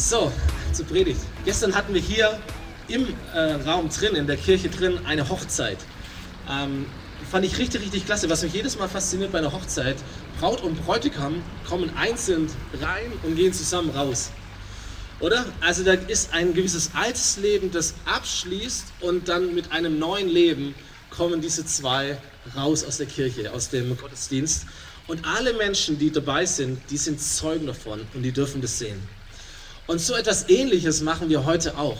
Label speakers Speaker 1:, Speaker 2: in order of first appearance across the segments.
Speaker 1: So, zur Predigt. Gestern hatten wir hier im äh, Raum drin, in der Kirche drin, eine Hochzeit. Ähm, fand ich richtig, richtig klasse. Was mich jedes Mal fasziniert bei einer Hochzeit, Braut und Bräutigam kommen einzeln rein und gehen zusammen raus. Oder? Also da ist ein gewisses altes Leben, das abschließt und dann mit einem neuen Leben kommen diese zwei raus aus der Kirche, aus dem Gottesdienst. Und alle Menschen, die dabei sind, die sind Zeugen davon und die dürfen das sehen. Und so etwas Ähnliches machen wir heute auch.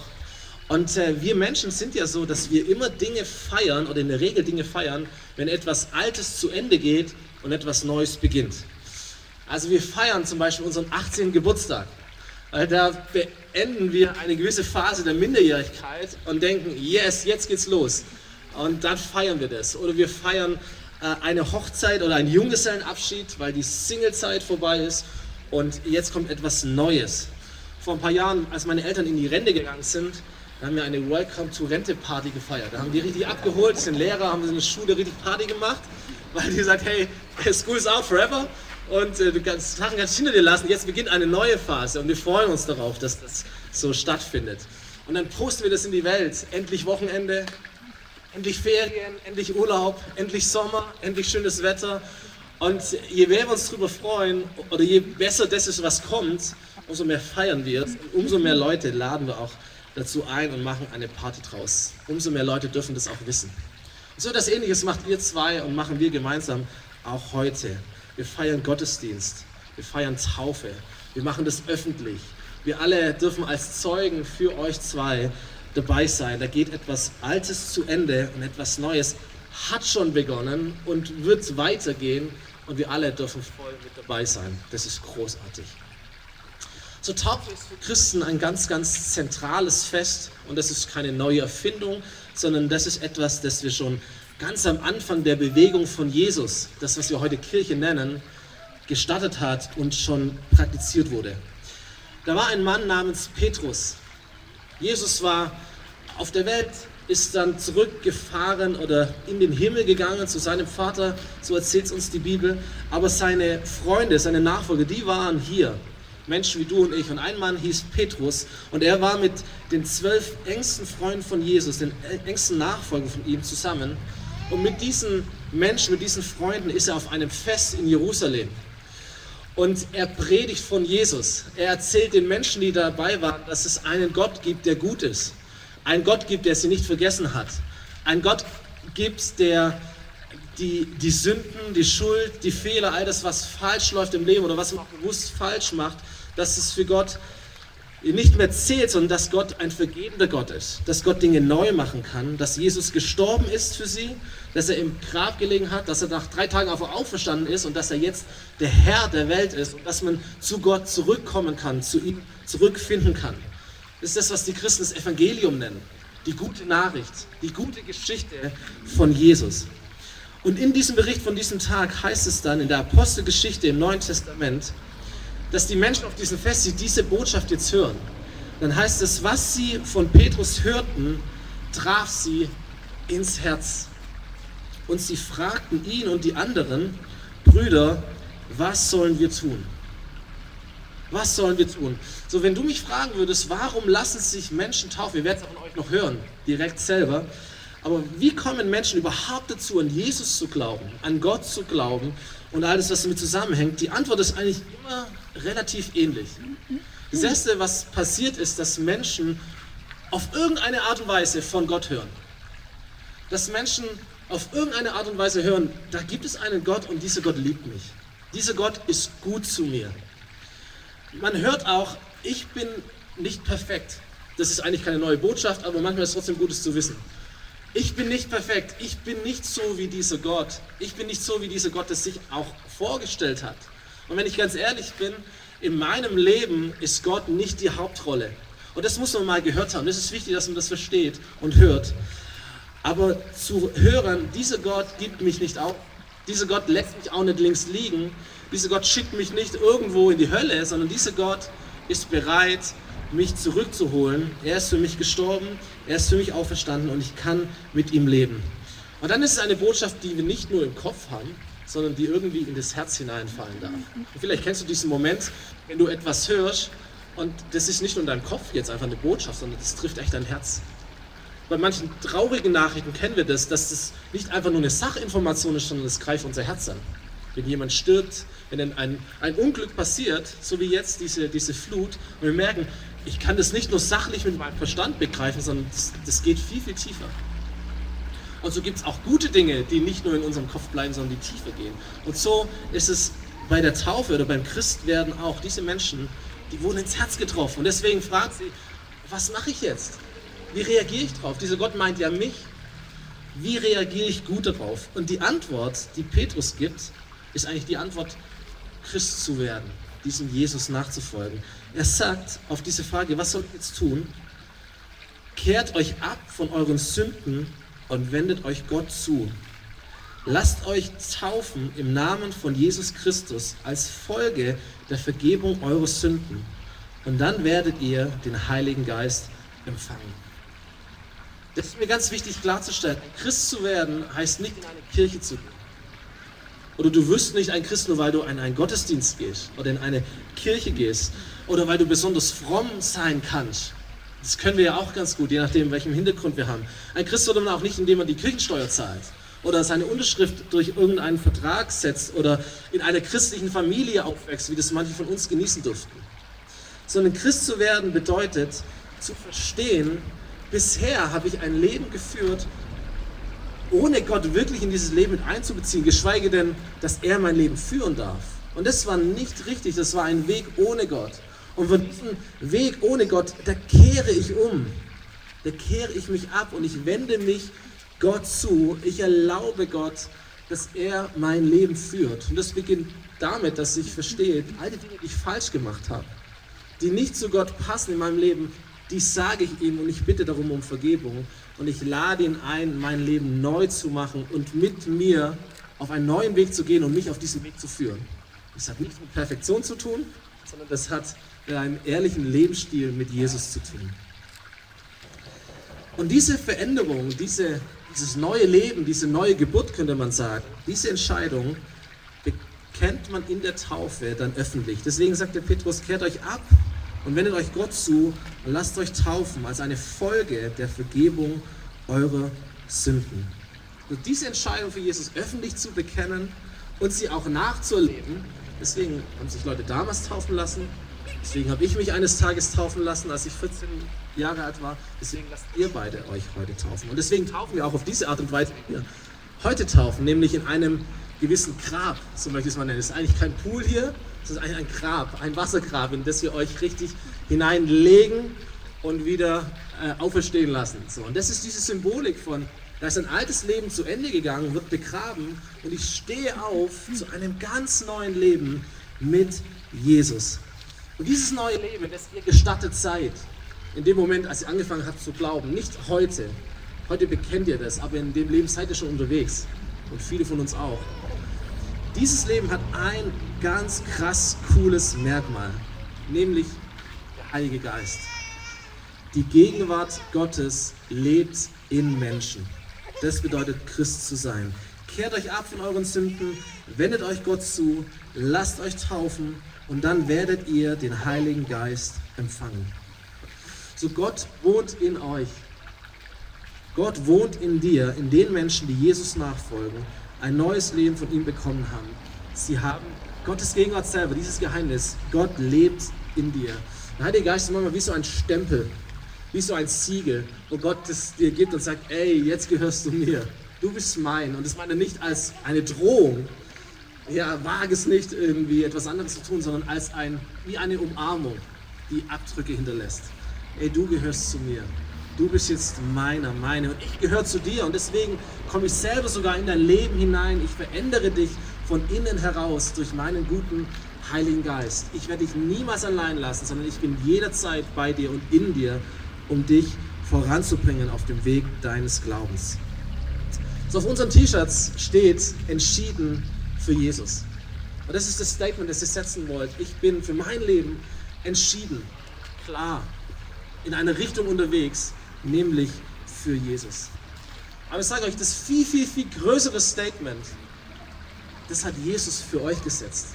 Speaker 1: Und äh, wir Menschen sind ja so, dass wir immer Dinge feiern oder in der Regel Dinge feiern, wenn etwas Altes zu Ende geht und etwas Neues beginnt. Also wir feiern zum Beispiel unseren 18. Geburtstag. Weil da beenden wir eine gewisse Phase der Minderjährigkeit und denken, yes, jetzt geht's los. Und dann feiern wir das. Oder wir feiern äh, eine Hochzeit oder einen Junggesellenabschied, weil die Singlezeit vorbei ist und jetzt kommt etwas Neues. Vor ein paar Jahren, als meine Eltern in die Rente gegangen sind, haben wir eine Welcome to Rente Party gefeiert. Da haben die richtig abgeholt, sind Lehrer, haben in der Schule richtig Party gemacht, weil die gesagt, hey, school is out forever und äh, du kannst Sachen ganz hinter dir lassen. Jetzt beginnt eine neue Phase und wir freuen uns darauf, dass das so stattfindet. Und dann posten wir das in die Welt. Endlich Wochenende, endlich Ferien, endlich Urlaub, endlich Sommer, endlich schönes Wetter. Und je mehr wir uns darüber freuen oder je besser das ist, was kommt, umso mehr feiern wir es umso mehr Leute laden wir auch dazu ein und machen eine Party draus. Umso mehr Leute dürfen das auch wissen. Und so etwas Ähnliches macht ihr zwei und machen wir gemeinsam auch heute. Wir feiern Gottesdienst, wir feiern Taufe, wir machen das öffentlich. Wir alle dürfen als Zeugen für euch zwei dabei sein. Da geht etwas Altes zu Ende und etwas Neues hat schon begonnen und wird weitergehen und wir alle dürfen voll mit dabei sein. Das ist großartig. So Taufe ist für Christen ein ganz, ganz zentrales Fest und das ist keine neue Erfindung, sondern das ist etwas, das wir schon ganz am Anfang der Bewegung von Jesus, das was wir heute Kirche nennen, gestartet hat und schon praktiziert wurde. Da war ein Mann namens Petrus. Jesus war auf der Welt, ist dann zurückgefahren oder in den Himmel gegangen zu seinem Vater, so erzählt es uns die Bibel. Aber seine Freunde, seine Nachfolger, die waren hier. Menschen wie du und ich. Und ein Mann hieß Petrus und er war mit den zwölf engsten Freunden von Jesus, den engsten Nachfolgern von ihm zusammen. Und mit diesen Menschen, mit diesen Freunden ist er auf einem Fest in Jerusalem. Und er predigt von Jesus. Er erzählt den Menschen, die dabei waren, dass es einen Gott gibt, der gut ist. Ein Gott gibt, der sie nicht vergessen hat. Ein Gott gibt, der die, die Sünden, die Schuld, die Fehler, all das, was falsch läuft im Leben oder was man auch bewusst falsch macht, dass es für Gott nicht mehr zählt, sondern dass Gott ein vergebender Gott ist, dass Gott Dinge neu machen kann, dass Jesus gestorben ist für sie, dass er im Grab gelegen hat, dass er nach drei Tagen auf auferstanden ist und dass er jetzt der Herr der Welt ist. Und dass man zu Gott zurückkommen kann, zu ihm zurückfinden kann. Das ist das, was die Christen das Evangelium nennen, die gute Nachricht, die gute Geschichte von Jesus. Und in diesem Bericht von diesem Tag heißt es dann in der Apostelgeschichte im Neuen Testament, dass die Menschen auf diesem Fest sie diese Botschaft jetzt hören. Dann heißt es, was sie von Petrus hörten, traf sie ins Herz. Und sie fragten ihn und die anderen Brüder, was sollen wir tun? Was sollen wir tun? So, wenn du mich fragen würdest, warum lassen sich Menschen taufen, wir werden es von euch noch hören, direkt selber, aber wie kommen Menschen überhaupt dazu, an Jesus zu glauben, an Gott zu glauben und alles, was damit zusammenhängt? Die Antwort ist eigentlich immer relativ ähnlich. Das Erste, was passiert ist, dass Menschen auf irgendeine Art und Weise von Gott hören. Dass Menschen auf irgendeine Art und Weise hören, da gibt es einen Gott und dieser Gott liebt mich. Dieser Gott ist gut zu mir. Man hört auch, ich bin nicht perfekt. Das ist eigentlich keine neue Botschaft, aber manchmal ist es trotzdem gut, es zu wissen. Ich bin nicht perfekt. Ich bin nicht so wie dieser Gott. Ich bin nicht so wie dieser Gott, der sich auch vorgestellt hat. Und wenn ich ganz ehrlich bin, in meinem Leben ist Gott nicht die Hauptrolle. Und das muss man mal gehört haben. Das ist wichtig, dass man das versteht und hört. Aber zu hören, dieser Gott gibt mich nicht auf. Dieser Gott lässt mich auch nicht links liegen. Dieser Gott schickt mich nicht irgendwo in die Hölle, sondern dieser Gott ist bereit, mich zurückzuholen. Er ist für mich gestorben, er ist für mich auferstanden und ich kann mit ihm leben. Und dann ist es eine Botschaft, die wir nicht nur im Kopf haben, sondern die irgendwie in das Herz hineinfallen darf. Und vielleicht kennst du diesen Moment, wenn du etwas hörst Und das ist nicht nur in deinem Kopf jetzt einfach eine Botschaft, sondern das trifft echt dein Herz. Bei manchen traurigen Nachrichten kennen wir das, dass das nicht einfach nur eine Sachinformation ist, sondern es greift unser Herz an. Wenn jemand stirbt, wenn ein, ein Unglück passiert, so wie jetzt diese, diese Flut, und wir merken, ich kann das nicht nur sachlich mit meinem Verstand begreifen, sondern das, das geht viel, viel tiefer. Und so gibt es auch gute Dinge, die nicht nur in unserem Kopf bleiben, sondern die tiefer gehen. Und so ist es bei der Taufe oder beim Christwerden auch. Diese Menschen, die wurden ins Herz getroffen. Und deswegen fragt sie, was mache ich jetzt? Wie reagiere ich drauf? Dieser Gott meint ja mich. Wie reagiere ich gut darauf? Und die Antwort, die Petrus gibt, ist eigentlich die Antwort, Christ zu werden, diesem Jesus nachzufolgen. Er sagt auf diese Frage, was soll ich jetzt tun? Kehrt euch ab von euren Sünden und wendet euch Gott zu. Lasst euch taufen im Namen von Jesus Christus als Folge der Vergebung eurer Sünden. Und dann werdet ihr den Heiligen Geist empfangen. Das ist mir ganz wichtig klarzustellen. Christ zu werden heißt nicht in eine Kirche zu gehen. Oder du wirst nicht ein Christ nur, weil du in einen Gottesdienst gehst oder in eine Kirche gehst oder weil du besonders fromm sein kannst. Das können wir ja auch ganz gut, je nachdem, welchen Hintergrund wir haben. Ein Christ wird man auch nicht, indem man die Kirchensteuer zahlt oder seine Unterschrift durch irgendeinen Vertrag setzt oder in einer christlichen Familie aufwächst, wie das manche von uns genießen durften. Sondern Christ zu werden bedeutet zu verstehen, bisher habe ich ein Leben geführt, ohne Gott wirklich in dieses Leben mit einzubeziehen, geschweige denn, dass er mein Leben führen darf. Und das war nicht richtig, das war ein Weg ohne Gott. Und von diesem Weg ohne Gott, da kehre ich um. Da kehre ich mich ab und ich wende mich Gott zu. Ich erlaube Gott, dass er mein Leben führt. Und das beginnt damit, dass ich verstehe, all die Dinge, die ich falsch gemacht habe, die nicht zu Gott passen in meinem Leben, die sage ich ihm und ich bitte darum um Vergebung. Und ich lade ihn ein, mein Leben neu zu machen und mit mir auf einen neuen Weg zu gehen und mich auf diesen Weg zu führen. Das hat nichts mit Perfektion zu tun, sondern das hat mit einem ehrlichen Lebensstil mit Jesus zu tun. Und diese Veränderung, diese, dieses neue Leben, diese neue Geburt, könnte man sagen, diese Entscheidung bekennt man in der Taufe dann öffentlich. Deswegen sagt der Petrus, kehrt euch ab und wendet euch Gott zu und lasst euch taufen als eine Folge der Vergebung eurer Sünden. Und diese Entscheidung für Jesus öffentlich zu bekennen und sie auch nachzuerleben, deswegen haben sich Leute damals taufen lassen, deswegen habe ich mich eines Tages taufen lassen, als ich 14 Jahre alt war, deswegen lasst ihr beide euch heute taufen. Und deswegen taufen wir auch auf diese Art und Weise, wie wir heute taufen, nämlich in einem gewissen Grab, so möchte ich es mal nennen. Es ist eigentlich kein Pool hier, es ist eigentlich ein Grab, ein Wassergrab, in das wir euch richtig hineinlegen und wieder äh, auferstehen lassen. So, und das ist diese Symbolik von, da ist ein altes Leben zu Ende gegangen, wird begraben und ich stehe auf zu einem ganz neuen Leben mit Jesus. Und dieses neue Leben, das ihr gestattet seid, in dem Moment, als ihr angefangen habt zu glauben, nicht heute, heute bekennt ihr das, aber in dem Leben seid ihr schon unterwegs und viele von uns auch. Dieses Leben hat ein ganz krass cooles Merkmal, nämlich der Heilige Geist. Die Gegenwart Gottes lebt in Menschen. Das bedeutet Christ zu sein. Kehrt euch ab von euren Sünden, wendet euch Gott zu, lasst euch taufen und dann werdet ihr den Heiligen Geist empfangen. So Gott wohnt in euch. Gott wohnt in dir, in den Menschen, die Jesus nachfolgen ein neues Leben von ihm bekommen haben. Sie haben Gottes Gegenwart selber, dieses Geheimnis. Gott lebt in dir. Der Heilige Geist ist manchmal wie so ein Stempel, wie so ein Siegel, wo Gott es dir gibt und sagt, ey, jetzt gehörst du mir. Du bist mein. Und das meine nicht als eine Drohung. Ja, wage es nicht irgendwie etwas anderes zu tun, sondern als ein, wie eine Umarmung, die Abdrücke hinterlässt. Ey, du gehörst zu mir du bist jetzt meiner, meine und ich gehöre zu dir und deswegen komme ich selber sogar in dein Leben hinein. Ich verändere dich von innen heraus durch meinen guten Heiligen Geist. Ich werde dich niemals allein lassen, sondern ich bin jederzeit bei dir und in dir, um dich voranzubringen auf dem Weg deines Glaubens. So auf unseren T-Shirts steht entschieden für Jesus. Und das ist das Statement, das ihr setzen wollt. Ich bin für mein Leben entschieden, klar, in eine Richtung unterwegs, nämlich für Jesus. Aber ich sage euch, das viel, viel, viel größere Statement, das hat Jesus für euch gesetzt.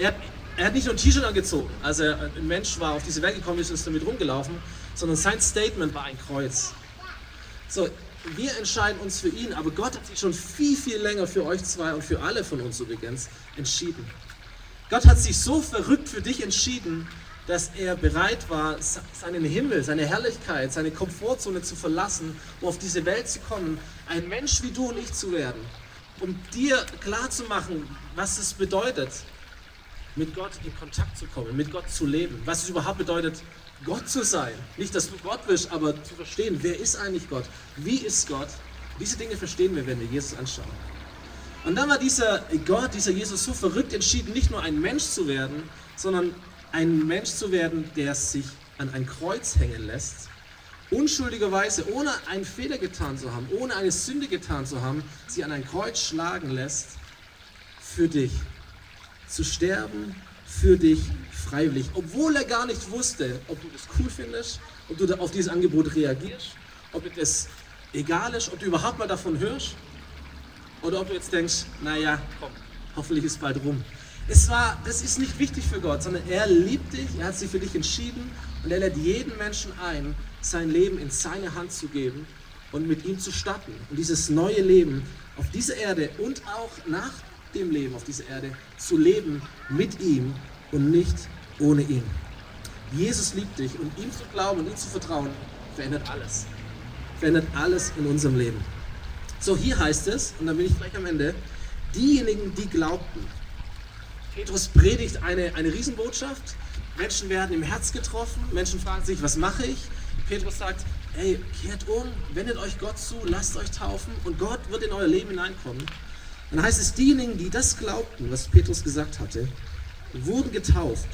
Speaker 1: Er hat er hat nicht nur ein T-Shirt angezogen, als er ein Mensch war, auf diese Welt gekommen ist, ist damit rumgelaufen, sondern sein Statement war ein Kreuz. So, wir entscheiden uns für ihn, aber Gott hat sich schon viel, viel länger für euch zwei und für alle von uns übrigens entschieden. Gott hat sich so verrückt für dich entschieden, dass er bereit war, seinen Himmel, seine Herrlichkeit, seine Komfortzone zu verlassen, um auf diese Welt zu kommen, ein Mensch wie du und ich zu werden, um dir klarzumachen, was es bedeutet, mit Gott in Kontakt zu kommen, mit Gott zu leben, was es überhaupt bedeutet, Gott zu sein. Nicht, dass du Gott bist, aber zu verstehen, wer ist eigentlich Gott? Wie ist Gott? Diese Dinge verstehen wir, wenn wir Jesus anschauen. Und dann war dieser Gott, dieser Jesus so verrückt entschieden, nicht nur ein Mensch zu werden, sondern ein Mensch zu werden, der sich an ein Kreuz hängen lässt, unschuldigerweise, ohne einen Fehler getan zu haben, ohne eine Sünde getan zu haben, sie an ein Kreuz schlagen lässt, für dich zu sterben, für dich freiwillig, obwohl er gar nicht wusste, ob du das cool findest, ob du auf dieses Angebot reagierst, ob das egal ist, ob du überhaupt mal davon hörst oder ob du jetzt denkst, naja, komm, hoffentlich ist es bald rum. Es war, das ist nicht wichtig für Gott, sondern er liebt dich, er hat sich für dich entschieden und er lädt jeden Menschen ein, sein Leben in seine Hand zu geben und mit ihm zu starten. Und dieses neue Leben auf dieser Erde und auch nach dem Leben auf dieser Erde zu leben mit ihm und nicht ohne ihn. Jesus liebt dich und ihm zu glauben und ihm zu vertrauen, verändert alles. Verändert alles in unserem Leben. So, hier heißt es, und dann bin ich gleich am Ende, diejenigen, die glaubten. Petrus predigt eine, eine Riesenbotschaft. Menschen werden im Herz getroffen. Menschen fragen sich, was mache ich? Petrus sagt, hey, kehrt um, wendet euch Gott zu, lasst euch taufen und Gott wird in euer Leben hineinkommen. Dann heißt es, diejenigen, die das glaubten, was Petrus gesagt hatte, wurden getauft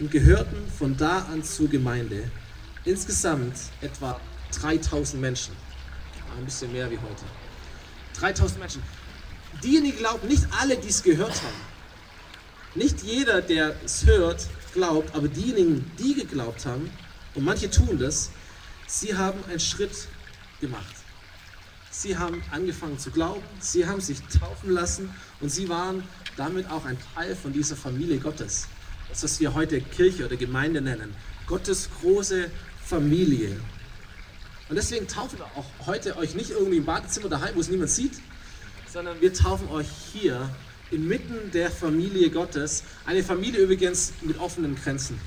Speaker 1: und gehörten von da an zur Gemeinde. Insgesamt etwa 3000 Menschen. Ein bisschen mehr wie heute. 3000 Menschen. Diejenigen glauben, nicht alle, die es gehört haben. Nicht jeder, der es hört, glaubt, aber diejenigen, die geglaubt haben, und manche tun das, sie haben einen Schritt gemacht. Sie haben angefangen zu glauben, sie haben sich taufen lassen und sie waren damit auch ein Teil von dieser Familie Gottes. Das, was wir heute Kirche oder Gemeinde nennen. Gottes große Familie. Und deswegen taufen wir auch heute euch nicht irgendwie im Badezimmer daheim, wo es niemand sieht, sondern wir taufen euch hier inmitten der Familie Gottes. Eine Familie übrigens mit offenen Grenzen.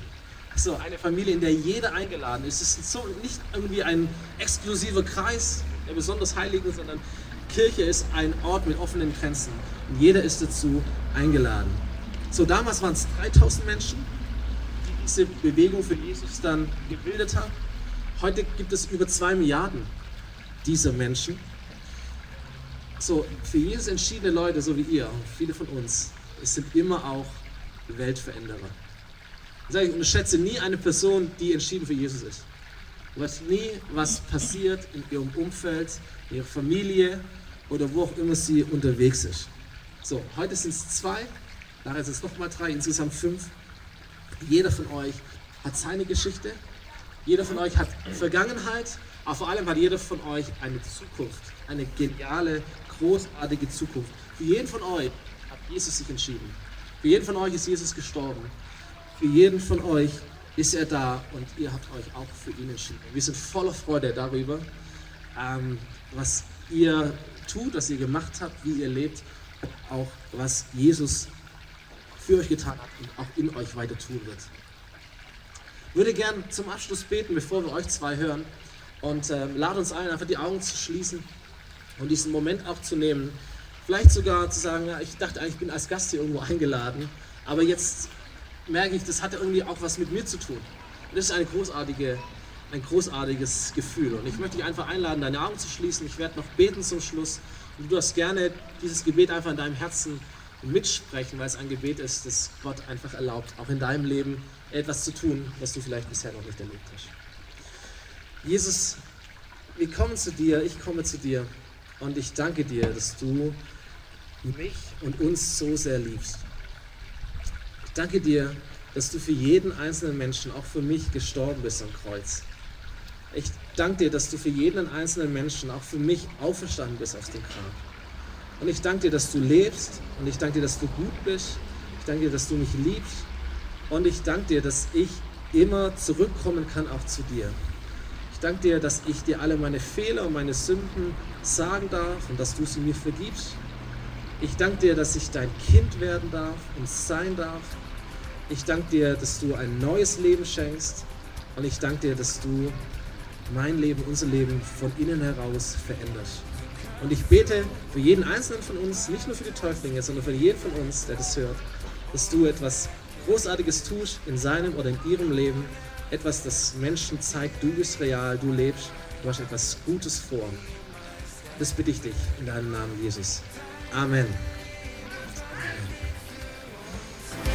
Speaker 1: So, eine Familie, in der jeder eingeladen ist. Es ist so nicht irgendwie ein exklusiver Kreis der besonders Heiligen, sondern Kirche ist ein Ort mit offenen Grenzen. Und jeder ist dazu eingeladen. So, damals waren es 3000 Menschen, die diese Bewegung für Jesus dann gebildet haben. Heute gibt es über zwei Milliarden dieser Menschen. So, für Jesus entschiedene Leute, so wie ihr, viele von uns, es sind immer auch Weltveränderer. Ich unterschätze nie eine Person, die entschieden für Jesus ist. Du weißt nie, was passiert in ihrem Umfeld, in ihrer Familie oder wo auch immer sie unterwegs ist. So, heute sind es zwei, nachher sind es nochmal drei, insgesamt fünf. Jeder von euch hat seine Geschichte, jeder von euch hat Vergangenheit, aber vor allem hat jeder von euch eine Zukunft, eine geniale, großartige Zukunft. Für jeden von euch hat Jesus sich entschieden. Für jeden von euch ist Jesus gestorben. Für jeden von euch ist er da und ihr habt euch auch für ihn entschieden. Wir sind voller Freude darüber, ähm, was ihr tut, was ihr gemacht habt, wie ihr lebt, auch was Jesus für euch getan hat und auch in euch weiter tun wird. Ich würde gern zum Abschluss beten, bevor wir euch zwei hören und ähm, lade uns ein, einfach die Augen zu schließen und diesen Moment auch zu nehmen. Vielleicht sogar zu sagen, ja, ich dachte eigentlich, ich bin als Gast hier irgendwo eingeladen, aber jetzt merke ich, das hat irgendwie auch was mit mir zu tun. Und das ist eine großartige, ein großartiges Gefühl. Und ich möchte dich einfach einladen, deine Augen zu schließen. Ich werde noch beten zum Schluss. Und du darfst gerne dieses Gebet einfach in deinem Herzen mitsprechen, weil es ein Gebet ist, das Gott einfach erlaubt, auch in deinem Leben etwas zu tun, was du vielleicht bisher noch nicht erlebt hast. Jesus, wir kommen zu dir, ich komme zu dir und ich danke dir, dass du mich und uns so sehr liebst. Ich danke dir, dass du für jeden einzelnen Menschen, auch für mich, gestorben bist am Kreuz. Ich danke dir, dass du für jeden einzelnen Menschen, auch für mich, auferstanden bist aus dem Grab. Und ich danke dir, dass du lebst und ich danke dir, dass du gut bist. Ich danke dir, dass du mich liebst Und ich danke dir, dass ich immer zurückkommen kann, auch zu dir. Ich danke dir, dass ich dir alle meine Fehler und meine Sünden sagen darf und dass du sie mir vergibst. Ich danke dir, dass ich dein Kind werden darf und sein darf. Ich danke dir, dass du ein neues Leben schenkst. Und ich danke dir, dass du mein Leben, unser Leben von innen heraus veränderst. Und ich bete für jeden Einzelnen von uns, nicht nur für die Täuflinge, sondern für jeden von uns, der das hört, dass du etwas Großartiges tust in seinem oder in ihrem Leben. Etwas, das Menschen zeigt, du bist real, du lebst, du hast etwas Gutes vor. Das bitte ich dich in deinem Namen, Jesus. Amen.